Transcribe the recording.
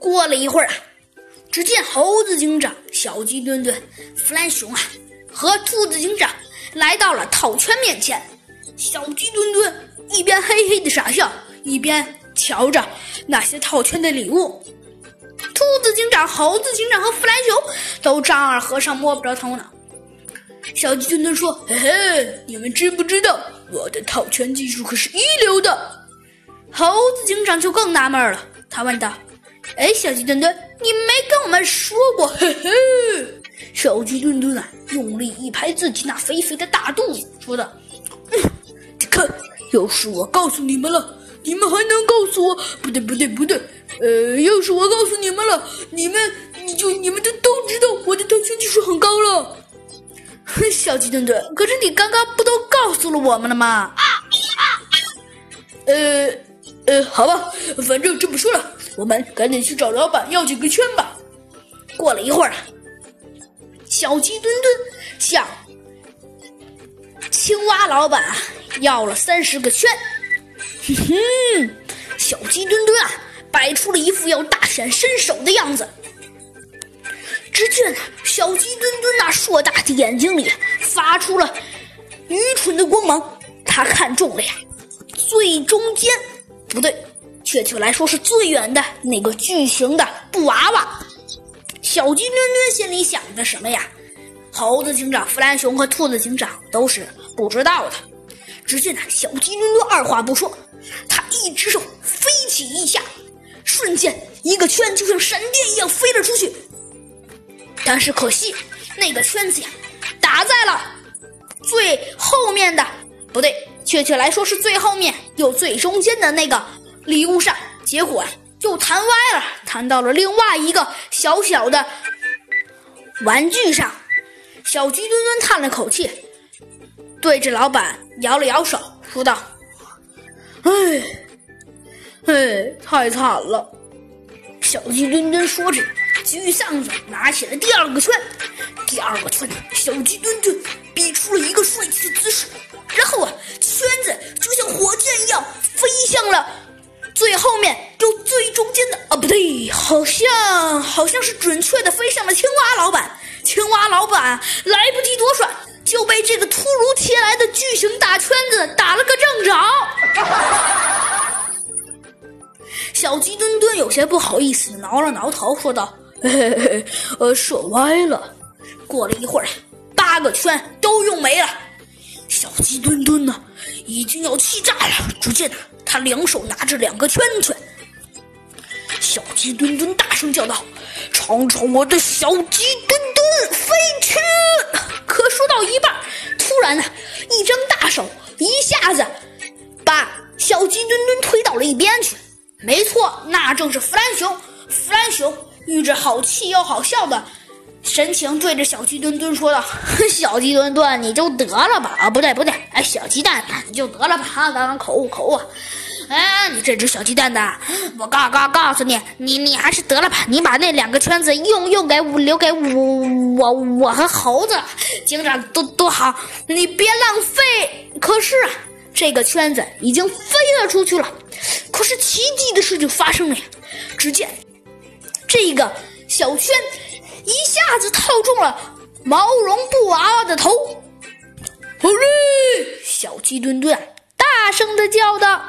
过了一会儿啊，只见猴子警长、小鸡墩墩、弗兰熊啊和兔子警长来到了套圈面前。小鸡墩墩一边嘿嘿的傻笑，一边瞧着那些套圈的礼物。兔子警长、猴子警长和弗兰熊都丈二和尚摸不着头脑。小鸡墩墩说：“嘿嘿，你们知不知道我的套圈技术可是一流的？”猴子警长就更纳闷了，他问道：“哎，小鸡墩墩，你没跟我们说过？”嘿嘿，小鸡墩墩啊，用力一拍自己那肥肥的大肚子，说道：“嗯，你看，要是我告诉你们了，你们还能告诉我？不对，不对，不对。呃，要是我告诉你们了，你们你就你们就都知道我的腾讯技术很高了。”哼，小鸡墩墩，可是你刚刚不都告诉了我们了吗？啊啊！呃呃，好吧，反正这么说了，我们赶紧去找老板要几个圈吧。过了一会儿，小鸡墩墩向青蛙老板要了三十个圈。哼哼，小鸡墩墩啊摆出了一副要大显身手的样子。只见小鸡墩墩那硕大的眼睛里发出了愚蠢的光芒，他看中了呀，最中间不对，确切来说是最远的那个巨型的布娃娃。小鸡墩墩心里想的什么呀？猴子警长、弗兰熊和兔子警长都是不知道的。只见那小鸡墩墩二话不说，他一只手飞起一下，瞬间一个圈就像闪电一样飞了出去。但是可惜，那个圈子呀，打在了最后面的，不对，确切来说是最后面又最中间的那个礼物上，结果又弹歪了，弹到了另外一个小小的玩具上。小鸡墩墩叹了口气，对着老板摇了摇手，说道：“唉，唉，太惨了。”小鸡墩墩说着。沮丧着拿起了第二个圈，第二个圈，小鸡墩墩比出了一个帅气的姿势，最后面就最中间的啊，不对，好像好像是准确的飞向了青蛙老板。青蛙老板来不及躲闪，就被这个突如其来的巨型大圈子打了个正着。小鸡墩墩有些不好意思，挠了挠头，说道。嘿嘿嘿，呃，射歪了。过了一会儿，八个圈都用没了。小鸡墩墩呢，已经要气炸了。只见他他两手拿着两个圈圈。小鸡墩墩大声叫道：“尝尝我的小鸡墩墩飞去！”可说到一半，突然呢，一张大手一下子把小鸡墩墩推到了一边去。没错，那正是弗兰熊。弗兰熊。遇着好气又好笑的神情，对着小鸡墩墩说道：“小鸡墩墩，你就得了吧！啊，不对不对，哎，小鸡蛋蛋，你就得了吧！啊，刚刚口误口误。哎，你这只小鸡蛋蛋，我告告告诉你，你你还是得了吧！你把那两个圈子用用给我留给我我我和猴子警长多多好，你别浪费。可是啊，这个圈子已经飞了出去了。可是奇迹的事就发生了呀！只见……这个小圈一下子套中了毛绒布娃娃的头，好嘞！小鸡墩墩大声的叫道。